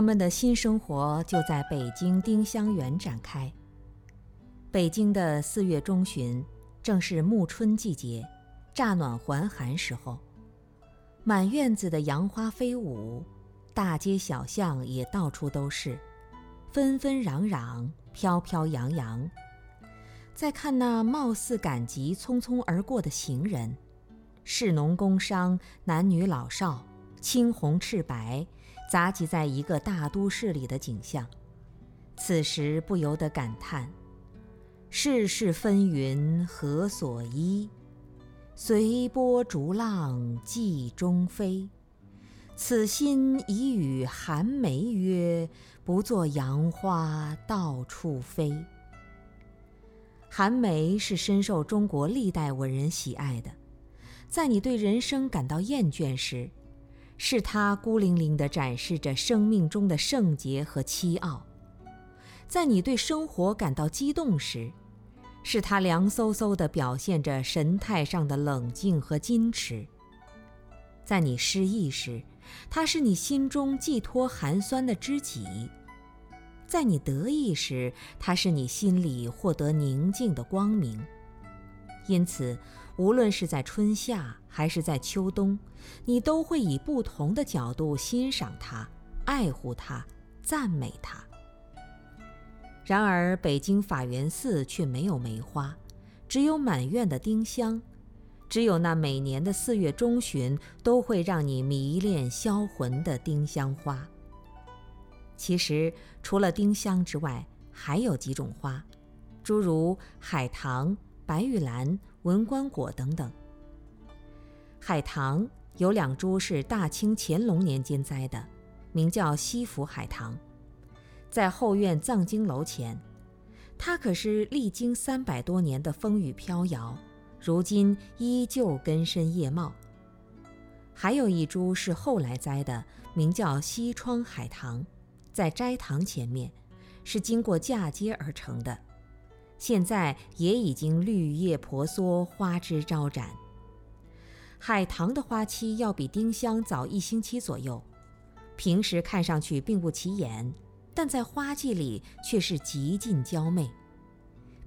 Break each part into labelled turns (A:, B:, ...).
A: 他们的新生活就在北京丁香园展开。北京的四月中旬，正是暮春季节，乍暖还寒时候，满院子的杨花飞舞，大街小巷也到处都是，纷纷攘攘，飘飘扬扬。再看那貌似赶集匆匆而过的行人，士农工商，男女老少，青红赤白，杂集在一个大都市里的景象，此时不由得感叹。世事纷纭何所依？随波逐浪寄中飞。此心已与寒梅约，不作杨花到处飞。寒梅是深受中国历代文人喜爱的，在你对人生感到厌倦时，是他孤零零地展示着生命中的圣洁和凄傲；在你对生活感到激动时，是他凉飕飕地表现着神态上的冷静和矜持。在你失意时，他是你心中寄托寒酸的知己；在你得意时，他是你心里获得宁静的光明。因此，无论是在春夏还是在秋冬，你都会以不同的角度欣赏它、爱护它、赞美它。然而，北京法源寺却没有梅花，只有满院的丁香，只有那每年的四月中旬都会让你迷恋销魂的丁香花。其实，除了丁香之外，还有几种花，诸如海棠、白玉兰、文官果等等。海棠有两株是大清乾隆年间栽的，名叫西府海棠。在后院藏经楼前，它可是历经三百多年的风雨飘摇，如今依旧根深叶茂。还有一株是后来栽的，名叫西窗海棠，在斋堂前面，是经过嫁接而成的，现在也已经绿叶婆娑，花枝招展。海棠的花期要比丁香早一星期左右，平时看上去并不起眼。但在花季里却是极尽娇媚。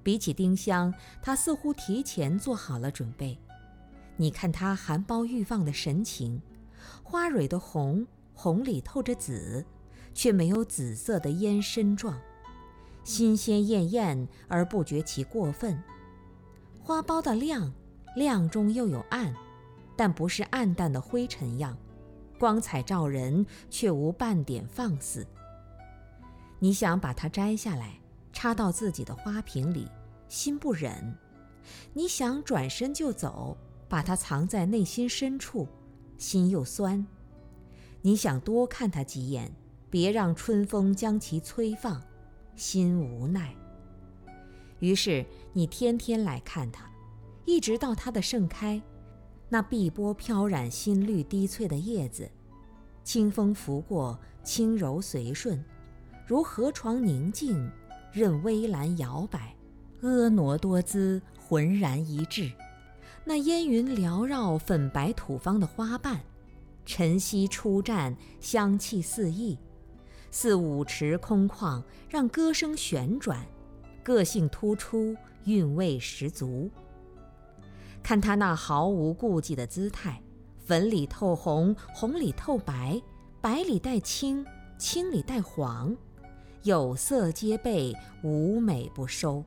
A: 比起丁香，它似乎提前做好了准备。你看它含苞欲放的神情，花蕊的红，红里透着紫，却没有紫色的烟深状，新鲜艳艳而不觉其过分。花苞的亮，亮中又有暗，但不是暗淡的灰尘样，光彩照人，却无半点放肆。你想把它摘下来，插到自己的花瓶里，心不忍；你想转身就走，把它藏在内心深处，心又酸。你想多看它几眼，别让春风将其催放，心无奈。于是你天天来看它，一直到它的盛开，那碧波飘染新绿低翠的叶子，清风拂过，轻柔随顺。如河床宁静，任微澜摇摆，婀娜多姿，浑然一致。那烟云缭绕、粉白土方的花瓣，晨曦初绽，香气四溢，似舞池空旷，让歌声旋转，个性突出，韵味十足。看他那毫无顾忌的姿态，粉里透红，红里透白，白里带青，青里带黄。有色皆备，无美不收。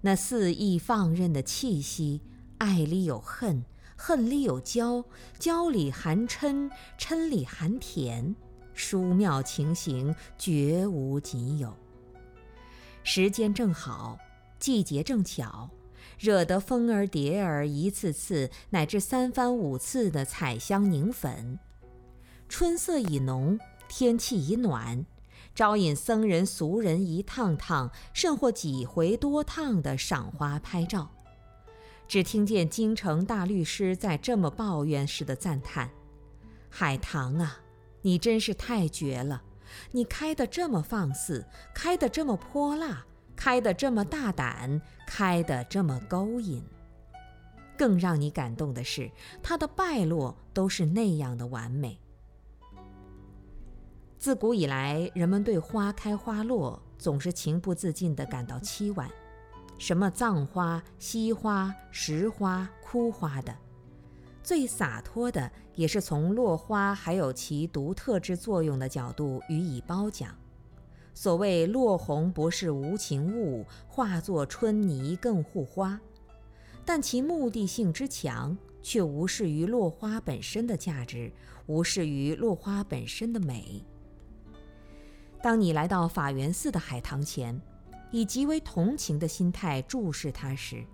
A: 那肆意放任的气息，爱里有恨，恨里有娇，娇里含嗔，嗔里含甜，殊妙情形绝无仅有。时间正好，季节正巧，惹得蜂儿蝶儿一次次乃至三番五次的采香凝粉。春色已浓，天气已暖。招引僧人俗人一趟趟，甚或几回多趟的赏花拍照，只听见京城大律师在这么抱怨似的赞叹：“海棠啊，你真是太绝了！你开得这么放肆，开得这么泼辣，开得这么大胆，开得这么勾引。更让你感动的是，它的败落都是那样的完美。”自古以来，人们对花开花落总是情不自禁地感到凄婉，什么葬花、惜花、拾花、枯花的，最洒脱的也是从落花还有其独特之作用的角度予以褒奖。所谓“落红不是无情物，化作春泥更护花”，但其目的性之强，却无视于落花本身的价值，无视于落花本身的美。当你来到法源寺的海棠前，以极为同情的心态注视它时，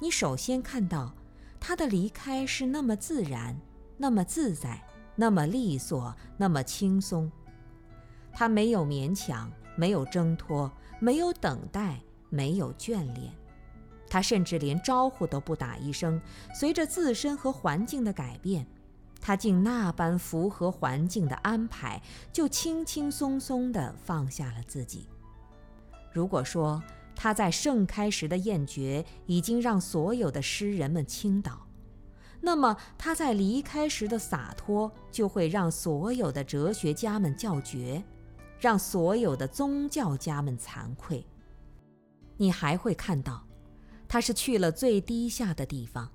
A: 你首先看到，他的离开是那么自然，那么自在，那么利索，那么轻松。他没有勉强，没有挣脱，没有等待，没有眷恋。他甚至连招呼都不打一声，随着自身和环境的改变。他竟那般符合环境的安排，就轻轻松松地放下了自己。如果说他在盛开时的艳绝已经让所有的诗人们倾倒，那么他在离开时的洒脱就会让所有的哲学家们叫绝，让所有的宗教家们惭愧。你还会看到，他是去了最低下的地方。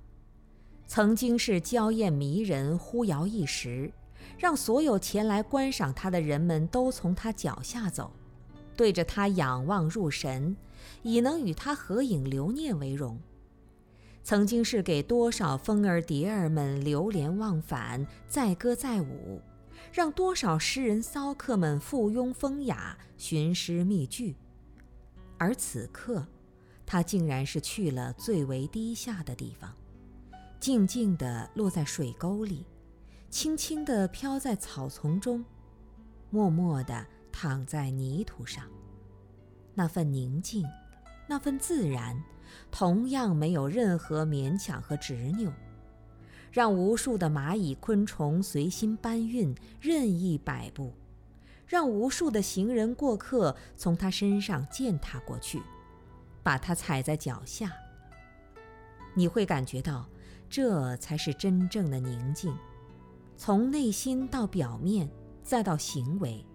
A: 曾经是娇艳迷人、呼摇一时，让所有前来观赏他的人们都从他脚下走，对着他仰望入神，以能与他合影留念为荣。曾经是给多少蜂儿蝶儿们流连忘返、载歌载舞，让多少诗人骚客们附庸风雅、寻诗觅句。而此刻，他竟然是去了最为低下的地方。静静地落在水沟里，轻轻地飘在草丛中，默默地躺在泥土上。那份宁静，那份自然，同样没有任何勉强和执拗，让无数的蚂蚁、昆虫随心搬运、任意摆布，让无数的行人过客从他身上践踏过去，把他踩在脚下。你会感觉到。这才是真正的宁静，从内心到表面，再到行为，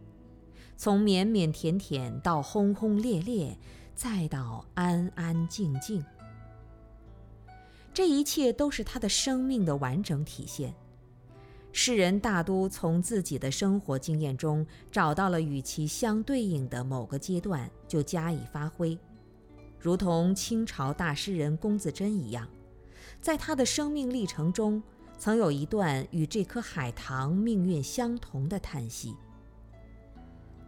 A: 从腼腼腆腆到轰轰烈烈，再到安安静静。这一切都是他的生命的完整体现。世人大都从自己的生活经验中找到了与其相对应的某个阶段，就加以发挥，如同清朝大诗人龚自珍一样。在他的生命历程中，曾有一段与这颗海棠命运相同的叹息：“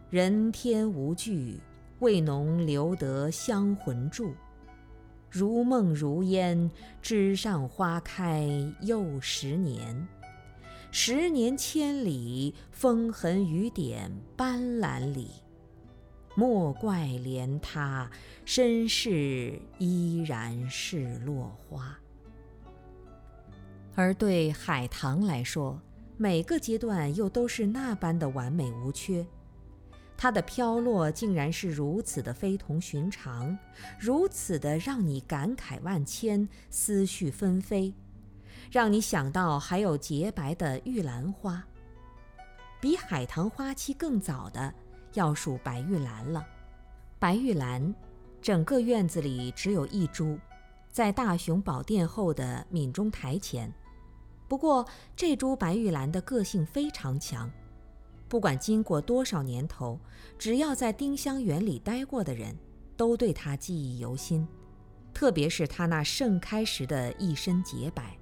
A: 人天无惧，为侬留得香魂住。如梦如烟，枝上花开又十年。十年千里，风痕雨点斑斓里。莫怪怜他，身世依然是落花。”而对海棠来说，每个阶段又都是那般的完美无缺。它的飘落竟然是如此的非同寻常，如此的让你感慨万千、思绪纷飞，让你想到还有洁白的玉兰花。比海棠花期更早的，要数白玉兰了。白玉兰，整个院子里只有一株，在大雄宝殿后的闽中台前。不过，这株白玉兰的个性非常强，不管经过多少年头，只要在丁香园里待过的人，都对它记忆犹新。特别是它那盛开时的一身洁白。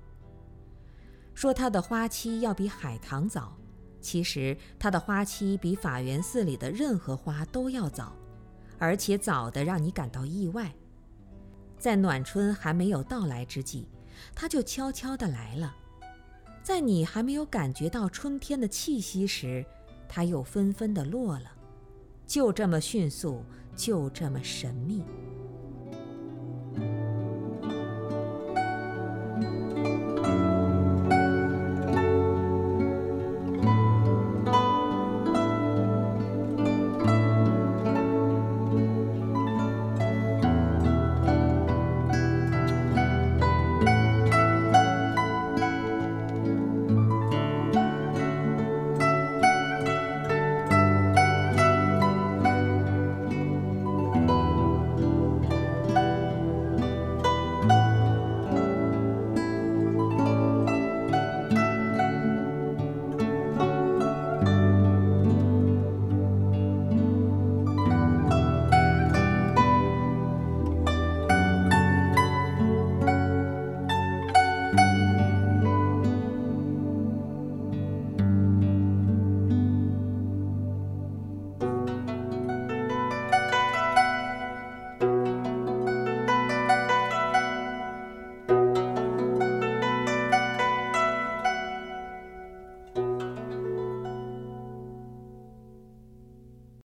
A: 说它的花期要比海棠早，其实它的花期比法源寺里的任何花都要早，而且早得让你感到意外。在暖春还没有到来之际，它就悄悄地来了。在你还没有感觉到春天的气息时，它又纷纷地落了，就这么迅速，就这么神秘。